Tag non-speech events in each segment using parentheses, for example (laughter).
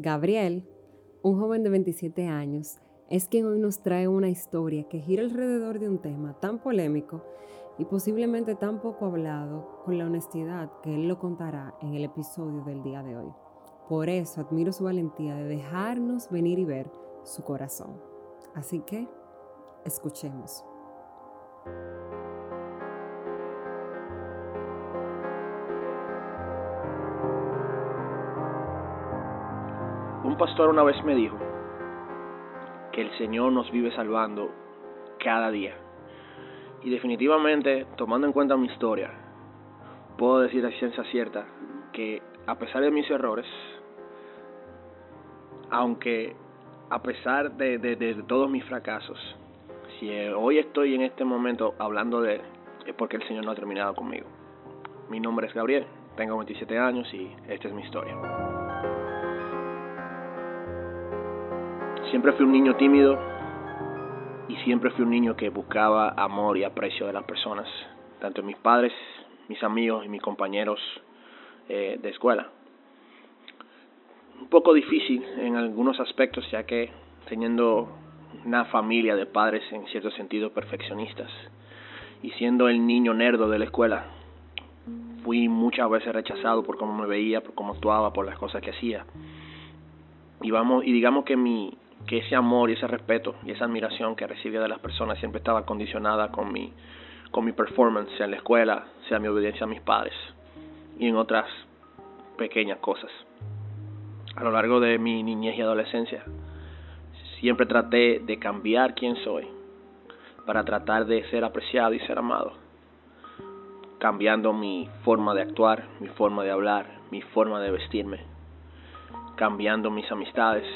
Gabriel, un joven de 27 años, es quien hoy nos trae una historia que gira alrededor de un tema tan polémico y posiblemente tan poco hablado con la honestidad que él lo contará en el episodio del día de hoy. Por eso admiro su valentía de dejarnos venir y ver su corazón. Así que, escuchemos. Pastor una vez me dijo que el Señor nos vive salvando cada día. Y definitivamente, tomando en cuenta mi historia, puedo decir a ciencia cierta que a pesar de mis errores, aunque a pesar de, todos mis fracasos, si hoy estoy en este momento hablando de es porque el Señor no ha terminado conmigo. Mi nombre es Gabriel, tengo 27 años y esta es mi historia. Siempre fui un niño tímido y siempre fui un niño que buscaba amor y aprecio de las personas, tanto mis padres, mis amigos y mis compañeros eh, de escuela. Un poco difícil en algunos aspectos, ya que teniendo una familia de padres en cierto sentido perfeccionistas y siendo el niño nerdo de la escuela, fui muchas veces rechazado por cómo me veía, por cómo actuaba, por las cosas que hacía. Y vamos y digamos que mi que ese amor y ese respeto y esa admiración que recibía de las personas siempre estaba condicionada con mi, con mi performance, sea en la escuela, sea mi obediencia a mis padres y en otras pequeñas cosas. A lo largo de mi niñez y adolescencia, siempre traté de cambiar quién soy para tratar de ser apreciado y ser amado, cambiando mi forma de actuar, mi forma de hablar, mi forma de vestirme, cambiando mis amistades,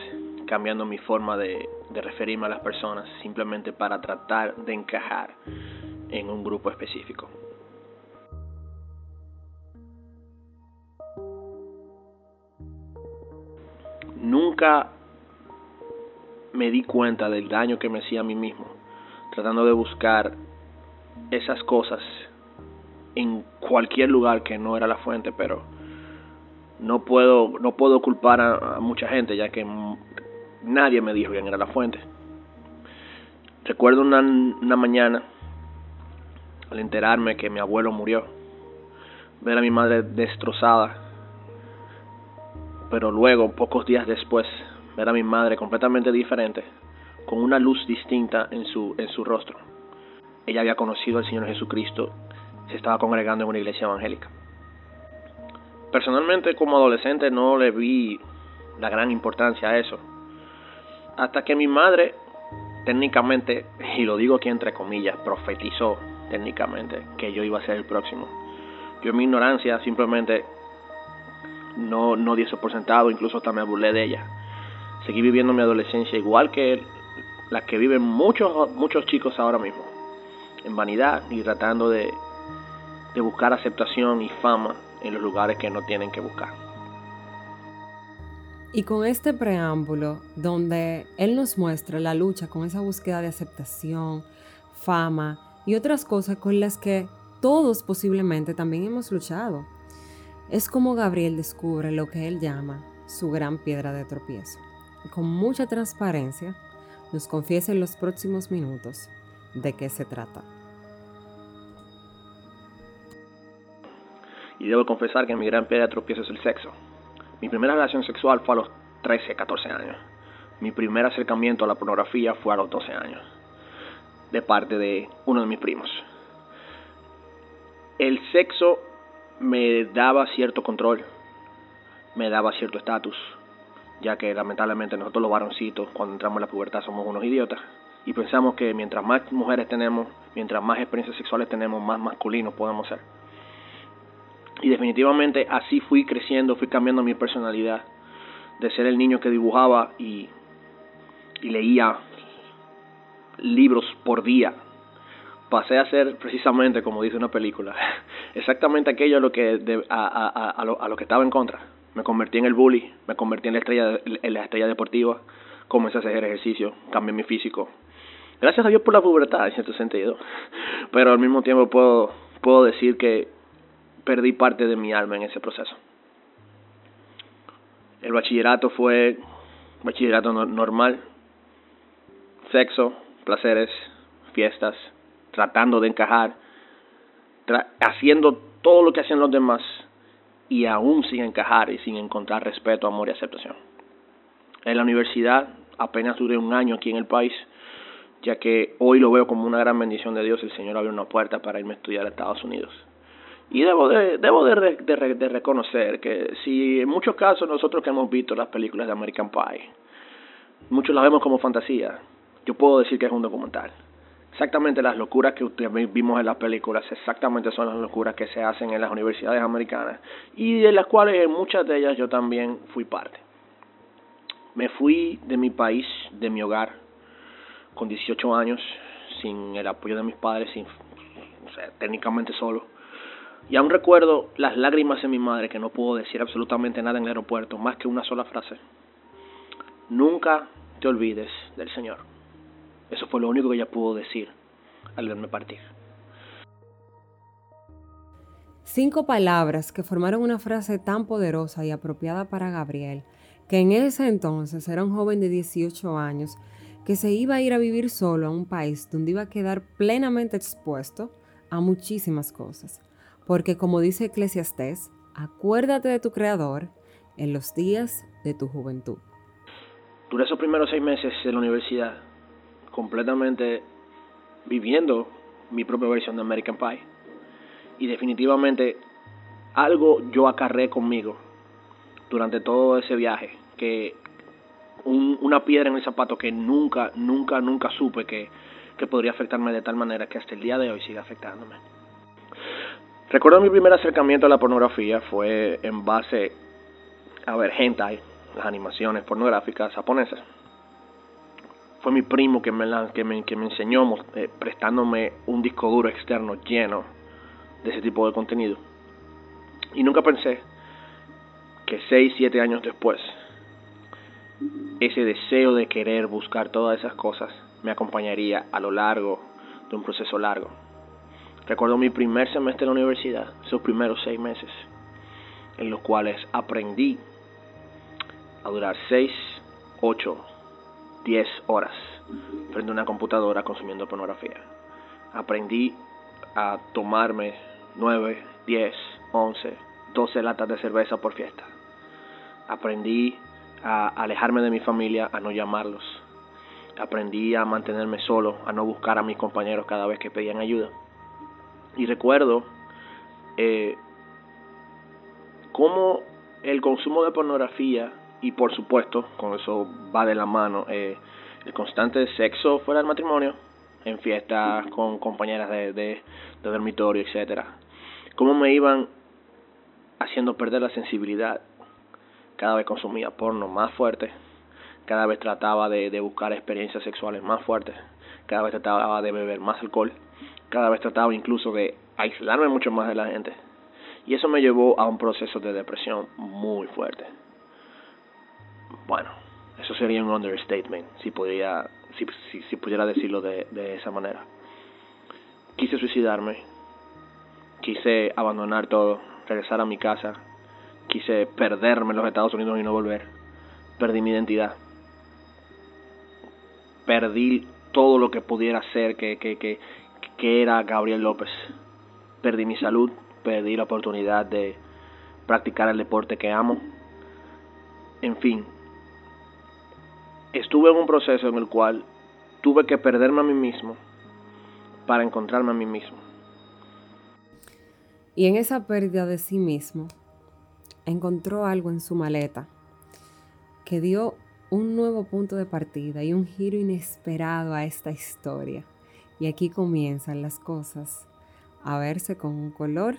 cambiando mi forma de, referirme a las personas simplemente para tratar de encajar en un grupo específico. Nunca me di cuenta del daño que me hacía a mí mismo, tratando de buscar esas cosas en cualquier lugar que no era la fuente, pero no puedo no puedo culpar a mucha gente, ya que Nadie me dijo quién era la fuente. Recuerdo una, una mañana, al enterarme que mi abuelo murió, ver a mi madre destrozada, pero luego, pocos días después, ver a mi madre completamente diferente, con una luz distinta en su, en su rostro. Ella había conocido al Señor Jesucristo, se estaba congregando en una iglesia evangélica. Personalmente, como adolescente, no le vi la gran importancia a eso hasta que mi madre técnicamente, y lo digo aquí entre comillas, profetizó técnicamente que yo iba a ser el próximo. Yo en mi ignorancia simplemente no, no di eso por sentado, incluso hasta me burlé de ella. Seguí viviendo mi adolescencia igual que la que viven muchos, muchos chicos ahora mismo, en vanidad y tratando de, de buscar aceptación y fama en los lugares que no tienen que buscar. Y con este preámbulo, donde Él nos muestra la lucha con esa búsqueda de aceptación, fama y otras cosas con las que todos posiblemente también hemos luchado, es como Gabriel descubre lo que Él llama su gran piedra de tropiezo. Y con mucha transparencia nos confiesa en los próximos minutos de qué se trata. Y debo confesar que mi gran piedra de tropiezo es el sexo. Mi primera relación sexual fue a los 13, 14 años. Mi primer acercamiento a la pornografía fue a los 12 años, de parte de uno de mis primos. El sexo me daba cierto control, me daba cierto estatus, ya que lamentablemente nosotros los varoncitos, cuando entramos en la pubertad, somos unos idiotas y pensamos que mientras más mujeres tenemos, mientras más experiencias sexuales tenemos, más masculinos podemos ser. Y definitivamente así fui creciendo, fui cambiando mi personalidad de ser el niño que dibujaba y, leía libros por día. Pasé a ser precisamente, como dice una película, (laughs) exactamente aquello a lo que, a, lo, que estaba en contra. Me convertí en el bully, me convertí en la estrella, en la estrella deportiva, comencé a hacer ejercicio, cambié mi físico. Gracias a Dios por la pubertad, en cierto sentido. (laughs) Pero al mismo tiempo puedo, puedo decir que perdí parte de mi alma en ese proceso. El bachillerato fue bachillerato normal, sexo, placeres, fiestas, tratando de encajar, haciendo todo lo que hacen los demás y aún sin encajar y sin encontrar respeto, amor y aceptación. En la universidad apenas duré un año aquí en el país, ya que hoy lo veo como una gran bendición de Dios, el Señor abrió una puerta para irme a estudiar a Estados Unidos. Y debo de, debo de, de, reconocer que si en muchos casos nosotros que hemos visto las películas de American Pie, muchos las vemos como fantasía, yo puedo decir que es un documental. Exactamente las locuras que ustedes vimos en las películas, exactamente son las locuras que se hacen en las universidades americanas y de las cuales en muchas de ellas yo también fui parte. Me fui de mi país, de mi hogar, con 18 años, sin el apoyo de mis padres, sin, técnicamente solo. Y aún recuerdo las lágrimas de mi madre que no pudo decir absolutamente nada en el aeropuerto, más que una sola frase. Nunca te olvides del Señor. Eso fue lo único que ella pudo decir al verme partir. Cinco palabras que formaron una frase tan poderosa y apropiada para Gabriel que en ese entonces era un joven de 18 años que se iba a ir a vivir solo a un país donde iba a quedar plenamente expuesto a muchísimas cosas. Porque como dice Eclesiastés, acuérdate de tu Creador en los días de tu juventud. Durante esos primeros seis meses de la universidad, completamente viviendo mi propia versión de American Pie. Y definitivamente algo yo acarré conmigo durante todo ese viaje, que una piedra en el zapato que nunca, nunca, nunca supe que, que podría afectarme de tal manera que hasta el día de hoy sigue afectándome. Recuerdo mi primer acercamiento a la pornografía fue en base a ver hentai, las animaciones pornográficas japonesas. Fue mi primo que me, que me, que me enseñó eh, prestándome un disco duro externo lleno de ese tipo de contenido. Y nunca pensé que 6, 7 años después, ese deseo de querer buscar todas esas cosas me acompañaría a lo largo de un proceso largo. Recuerdo mi primer semestre en la universidad, esos primeros seis meses, en los cuales aprendí a durar 6, 8, 10 horas frente a una computadora consumiendo pornografía. Aprendí a tomarme 9, 10, 11, 12 latas de cerveza por fiesta aprendí a alejarme de mi familia, a no llamarlos. Aprendí a mantenerme solo, a no buscar a mis compañeros cada vez que pedían ayuda. Y recuerdo eh, cómo el consumo de pornografía y por supuesto, con eso va de la mano, eh, el constante sexo fuera del matrimonio, en fiestas con compañeras de, de, dormitorio, etcétera, cómo me iban haciendo perder la sensibilidad cada vez consumía porno más fuerte, cada vez trataba de buscar experiencias sexuales más fuertes, cada vez trataba de beber más alcohol, cada vez trataba incluso de aislarme mucho más de la gente. Y eso me llevó a un proceso de depresión muy fuerte. Bueno, eso sería un understatement, si pudiera, si, si, si pudiera decirlo de, de esa manera. Quise suicidarme, quise abandonar todo, regresar a mi casa, quise perderme en los Estados Unidos y no volver. Perdí mi identidad. Perdí todo lo que pudiera ser que, que, que era Gabriel López. Perdí mi salud, perdí la oportunidad de practicar el deporte que amo. En fin, estuve en un proceso en el cual tuve que perderme a mí mismo para encontrarme a mí mismo. Y en esa pérdida de sí mismo, encontró algo en su maleta que dio un nuevo punto de partida y un giro inesperado a esta historia. Y aquí comienzan las cosas a verse con un color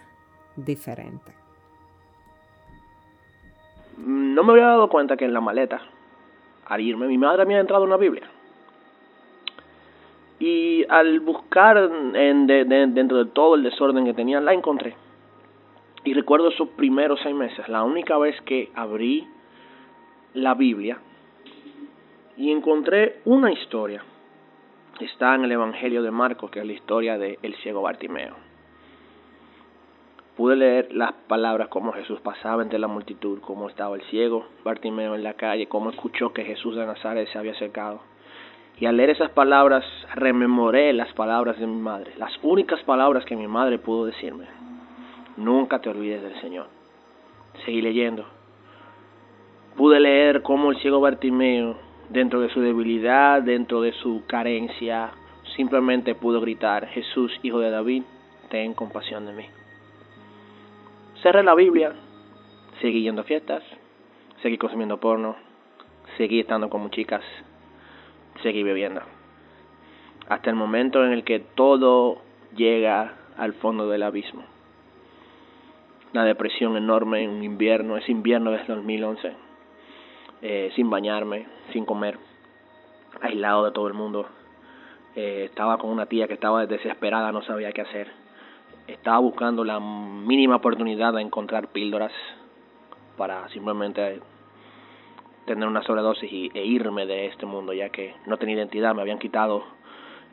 diferente. No me había dado cuenta que en la maleta, al irme, mi madre me había entrado una Biblia. Y al buscar en, dentro de todo el desorden que tenía, la encontré. Y recuerdo esos primeros seis meses, la única vez que abrí la Biblia y encontré una historia. Está en el Evangelio de Marcos, que es la historia del el ciego Bartimeo. Pude leer las palabras como Jesús pasaba entre la multitud, cómo estaba el ciego Bartimeo en la calle, cómo escuchó que Jesús de Nazaret se había acercado. Y al leer esas palabras rememoré las palabras de mi madre, las únicas palabras que mi madre pudo decirme. Nunca te olvides del Señor. Seguí leyendo. Pude leer cómo el ciego Bartimeo, dentro de su debilidad, dentro de su carencia, simplemente pudo gritar, Jesús, hijo de David, ten compasión de mí. Cerré la Biblia, seguí yendo a fiestas, seguí consumiendo porno, seguí estando con chicas, seguí bebiendo. Hasta el momento en el que todo llega al fondo del abismo. Una depresión enorme en un invierno, ese invierno del 2011, eh, sin bañarme, sin comer, aislado de todo el mundo. Eh, estaba con una tía que estaba desesperada, no sabía qué hacer. Estaba buscando la mínima oportunidad de encontrar píldoras para simplemente tener una sobredosis y, e irme de este mundo, ya que no tenía identidad, me habían quitado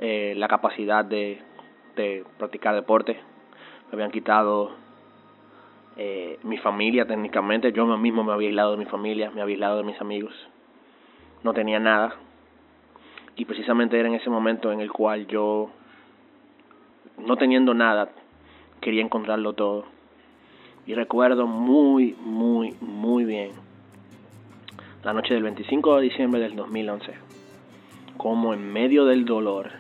eh, la capacidad de, de practicar deporte, me habían quitado eh, mi familia técnicamente, yo mismo me había aislado de mi familia, me había aislado de mis amigos, no tenía nada, y precisamente era en ese momento en el cual yo, no teniendo nada, quería encontrarlo todo. Y recuerdo muy, muy, muy bien la noche del 25 de diciembre del 2011, como en medio del dolor,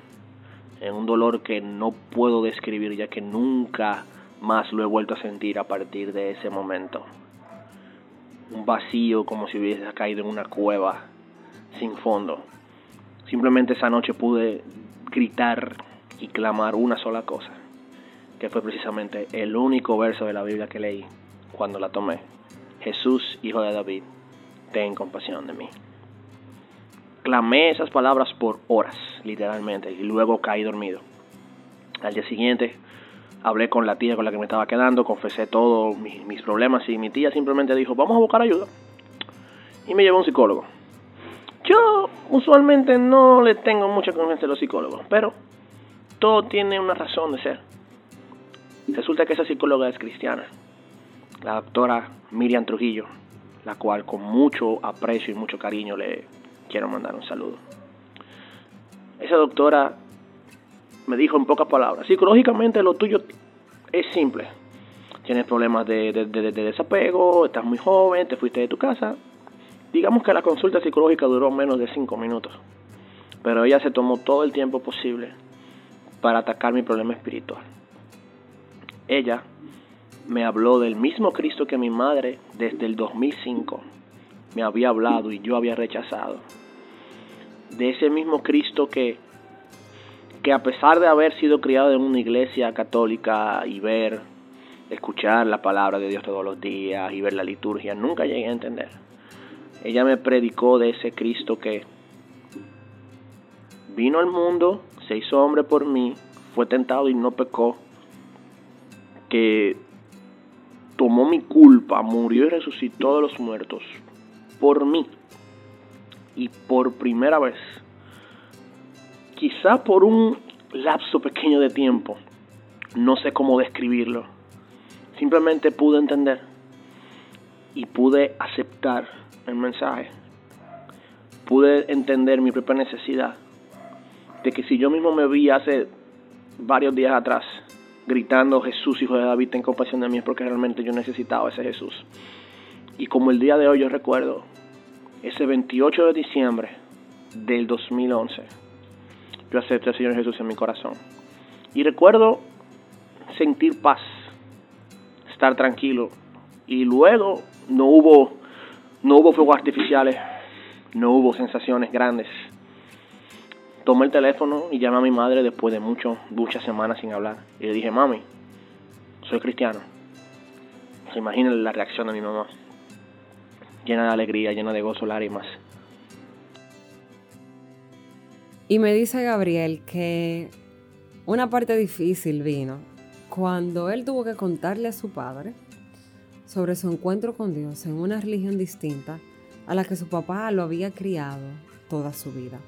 en un dolor que no puedo describir ya que nunca más lo he vuelto a sentir a partir de ese momento. Un vacío como si hubiese caído en una cueva sin fondo. Simplemente esa noche pude gritar y clamar una sola cosa que fue precisamente el único verso de la Biblia que leí cuando la tomé. Jesús, hijo de David, ten compasión de mí. Clamé esas palabras por horas, literalmente, y luego caí dormido. Al día siguiente hablé con la tía con la que me estaba quedando, confesé todos mis, problemas y mi tía simplemente dijo, vamos a buscar ayuda. Y me llevó a un psicólogo. Yo usualmente no le tengo mucha confianza a los psicólogos, pero todo tiene una razón de ser. Resulta que esa psicóloga es cristiana, la doctora Miriam Trujillo, la cual con mucho aprecio y mucho cariño le quiero mandar un saludo. Esa doctora me dijo en pocas palabras, psicológicamente lo tuyo es simple. Tienes problemas de, de, desapego, estás muy joven, te fuiste de tu casa. Digamos que la consulta psicológica duró menos de cinco minutos, pero ella se tomó todo el tiempo posible para atacar mi problema espiritual. Ella me habló del mismo Cristo que mi madre desde el 2005 me había hablado y yo había rechazado. De ese mismo Cristo que, que a pesar de haber sido criado en una iglesia católica y ver, escuchar la palabra de Dios todos los días y ver la liturgia, nunca llegué a entender. Ella me predicó de ese Cristo que vino al mundo, se hizo hombre por mí, fue tentado y no pecó que tomó mi culpa, murió y resucitó de los muertos por mí. Y por primera vez, quizá por un lapso pequeño de tiempo, no sé cómo describirlo, simplemente pude entender y pude aceptar el mensaje. Pude entender mi propia necesidad de que si yo mismo me vi hace varios días atrás gritando Jesús, hijo de David, ten compasión de mí, es porque realmente yo necesitaba ese Jesús. Y como el día de hoy yo recuerdo, ese 28 de diciembre del 2011, yo acepté al Señor Jesús en mi corazón. Y recuerdo sentir paz, estar tranquilo. Y luego no hubo, no hubo fuegos artificiales, no hubo sensaciones grandes tomé el teléfono y llamé a mi madre después de mucho, muchas semanas sin hablar. Y le dije, mami, soy cristiano. Se imaginen la reacción de mi mamá. Llena de alegría, llena de gozo, lágrimas. Y me dice Gabriel que una parte difícil vino cuando él tuvo que contarle a su padre sobre su encuentro con Dios en una religión distinta a la que su papá lo había criado toda su vida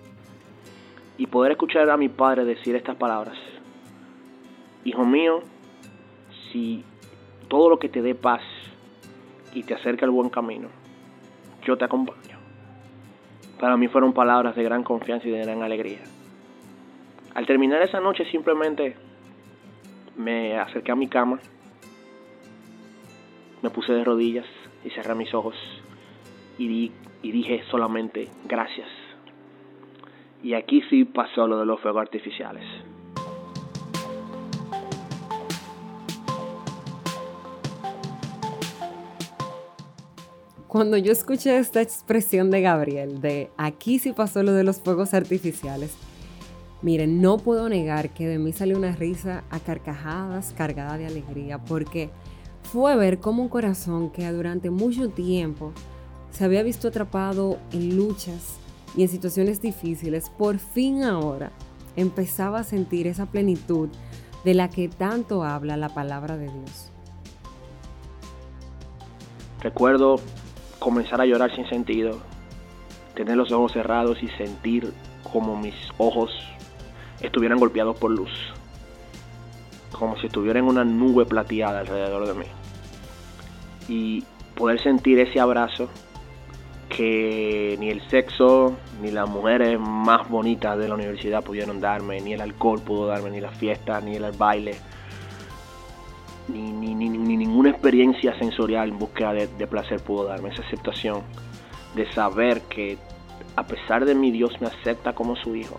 y poder escuchar a mi padre decir estas palabras. Hijo mío, si todo lo que te dé paz y te acerque al buen camino, yo te acompaño. Para mí fueron palabras de gran confianza y de gran alegría. Al terminar esa noche simplemente me acerqué a mi cama, me puse de rodillas y cerré mis ojos y, y dije solamente gracias. Y aquí sí pasó lo de los fuegos artificiales. Cuando yo escuché esta expresión de Gabriel, de aquí sí pasó lo de los fuegos artificiales, miren, no puedo negar que de mí salió una risa a carcajadas cargada de alegría, porque fue ver cómo un corazón que durante mucho tiempo se había visto atrapado en luchas y en situaciones difíciles, por fin ahora empezaba a sentir esa plenitud de la que tanto habla la palabra de Dios. Recuerdo comenzar a llorar sin sentido, tener los ojos cerrados y sentir como mis ojos estuvieran golpeados por luz, como si estuviera en una nube plateada alrededor de mí. Y poder sentir ese abrazo que ni el sexo, ni las mujeres más bonitas de la universidad pudieron darme, ni el alcohol pudo darme, ni la fiesta, ni el baile, ni, ni, ni, ninguna experiencia sensorial en búsqueda de, placer pudo darme. Esa aceptación de saber que a pesar de mi Dios me acepta como su hijo,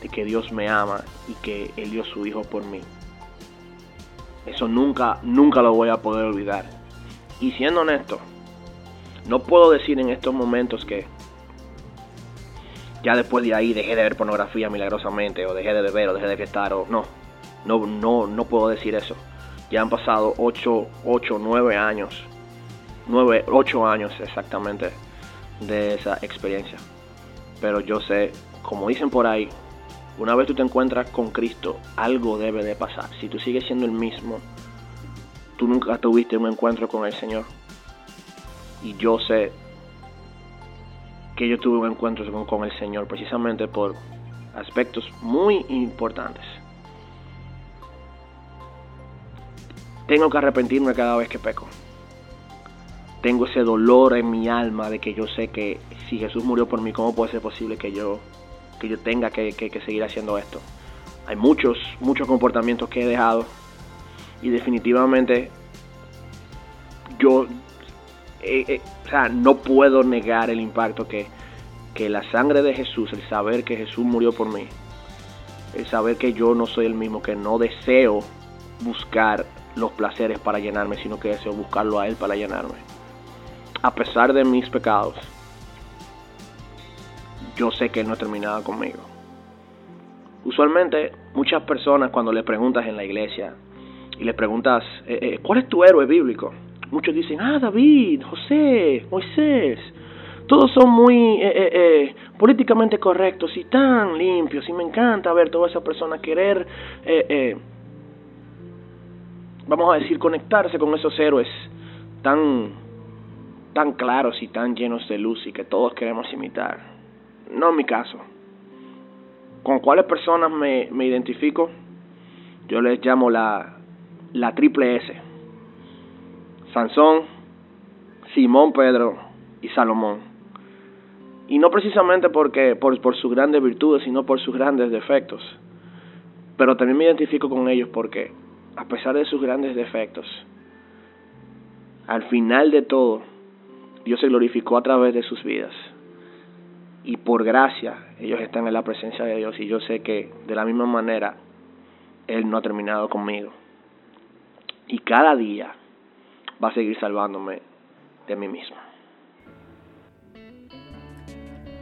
de que Dios me ama y que Él dio su hijo por mí. Eso nunca, nunca lo voy a poder olvidar. Y siendo honesto, no puedo decir en estos momentos que ya después de ahí dejé de ver pornografía milagrosamente o dejé de beber o dejé de estar o no. No, no, no puedo decir eso. Ya han pasado 8, 8, 9 años. 9, 8 años exactamente de esa experiencia. Pero yo sé, como dicen por ahí, una vez tú te encuentras con Cristo, algo debe de pasar. Si tú sigues siendo el mismo, tú nunca tuviste un encuentro con el Señor. Y yo sé que yo tuve un encuentro con, el Señor precisamente por aspectos muy importantes. Tengo que arrepentirme cada vez que peco. Tengo ese dolor en mi alma de que yo sé que si Jesús murió por mí, ¿cómo puede ser posible que yo, que yo tenga que, que seguir haciendo esto? Hay muchos, muchos comportamientos que he dejado y definitivamente yo, eh, eh, o sea, no puedo negar el impacto que, que la sangre de Jesús, el saber que Jesús murió por mí, el saber que yo no soy el mismo, que no deseo buscar los placeres para llenarme, sino que deseo buscarlo a Él para llenarme. A pesar de mis pecados, yo sé que Él no ha terminado conmigo. Usualmente muchas personas cuando le preguntas en la iglesia y le preguntas, eh, ¿cuál es tu héroe bíblico? Muchos dicen, ah, David, José, Moisés. Todos son muy eh, eh, eh, políticamente correctos y tan limpios. Y me encanta ver toda esa persona querer, vamos a decir, conectarse con esos héroes tan, tan claros y tan llenos de luz y que todos queremos imitar. No es mi caso. ¿Con cuáles personas me, me identifico? Yo les llamo la, la triple S Sansón, Simón Pedro y Salomón. Y no precisamente porque por, por sus grandes virtudes, sino por sus grandes defectos. Pero también me identifico con ellos porque, a pesar de sus grandes defectos, al final de todo, Dios se glorificó a través de sus vidas. Y por gracia, ellos están en la presencia de Dios. Y yo sé que de la misma manera, Él no ha terminado conmigo. Y cada día va a seguir salvándome de mí mismo.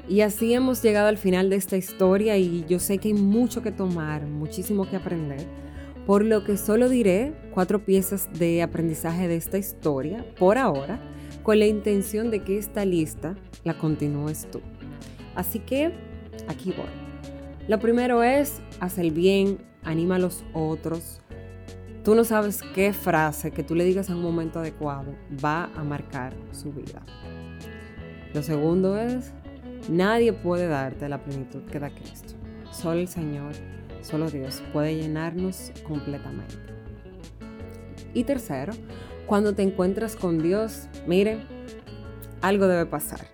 Y así hemos llegado al final de esta historia y yo sé que hay mucho que tomar, muchísimo que aprender, por lo que solo diré cuatro piezas de aprendizaje de esta historia por ahora, con la intención de que esta lista la continúes tú. Así que aquí voy. Lo primero es, haz el bien, anima a los otros, Tú no sabes qué frase que tú le digas en un momento adecuado va a marcar su vida. Lo segundo es, nadie puede darte la plenitud que da Cristo. Solo el Señor, solo Dios puede llenarnos completamente. Y tercero, cuando te encuentras con Dios, mire, algo debe pasar.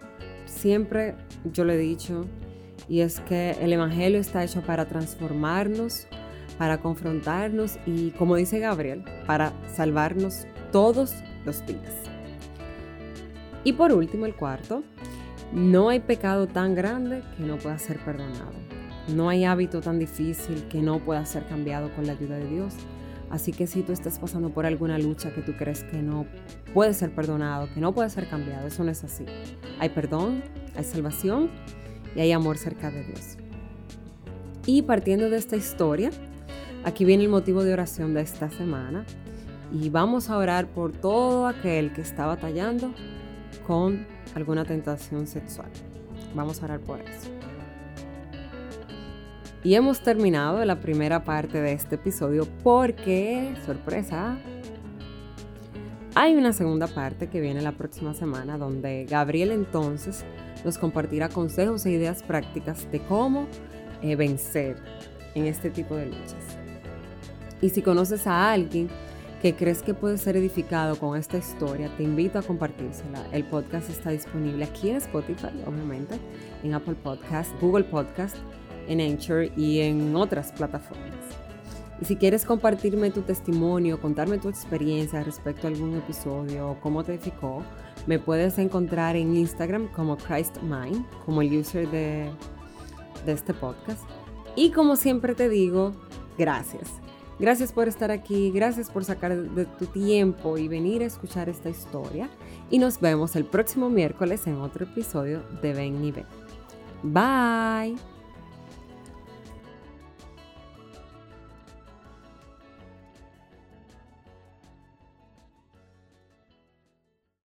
Siempre yo lo he dicho, y es que el Evangelio está hecho para transformarnos, para confrontarnos y, como dice Gabriel, para salvarnos todos los días. Y por último, el cuarto, no hay pecado tan grande que no pueda ser perdonado. No hay hábito tan difícil que no pueda ser cambiado con la ayuda de Dios. Así que si tú estás pasando por alguna lucha que tú crees que no puede ser perdonado, que no puede ser cambiado, eso no es así. Hay perdón, hay salvación y hay amor cerca de Dios. Y partiendo de esta historia, aquí viene el motivo de oración de esta semana y vamos a orar por todo aquel que está batallando con alguna tentación sexual. Vamos a orar por eso. Y hemos terminado la primera parte de este episodio porque, sorpresa, hay una segunda parte que viene la próxima semana donde Gabriel entonces nos compartirá consejos e ideas prácticas de cómo eh, vencer en este tipo de luchas. Y si conoces a alguien que crees que puede ser edificado con esta historia, te invito a compartírsela. El podcast está disponible aquí en Spotify, obviamente, en Apple Podcast, Google Podcast en Anchor y en otras plataformas. Y si quieres compartirme tu testimonio, contarme tu experiencia respecto a algún episodio o cómo te edificó, me puedes encontrar en Instagram como ChristMind, como el user de, de este podcast. Y como siempre te digo, gracias. Gracias por estar aquí, gracias por sacar de tu tiempo y venir a escuchar esta historia. Y nos vemos el próximo miércoles en otro episodio de Ven y Ven. Bye.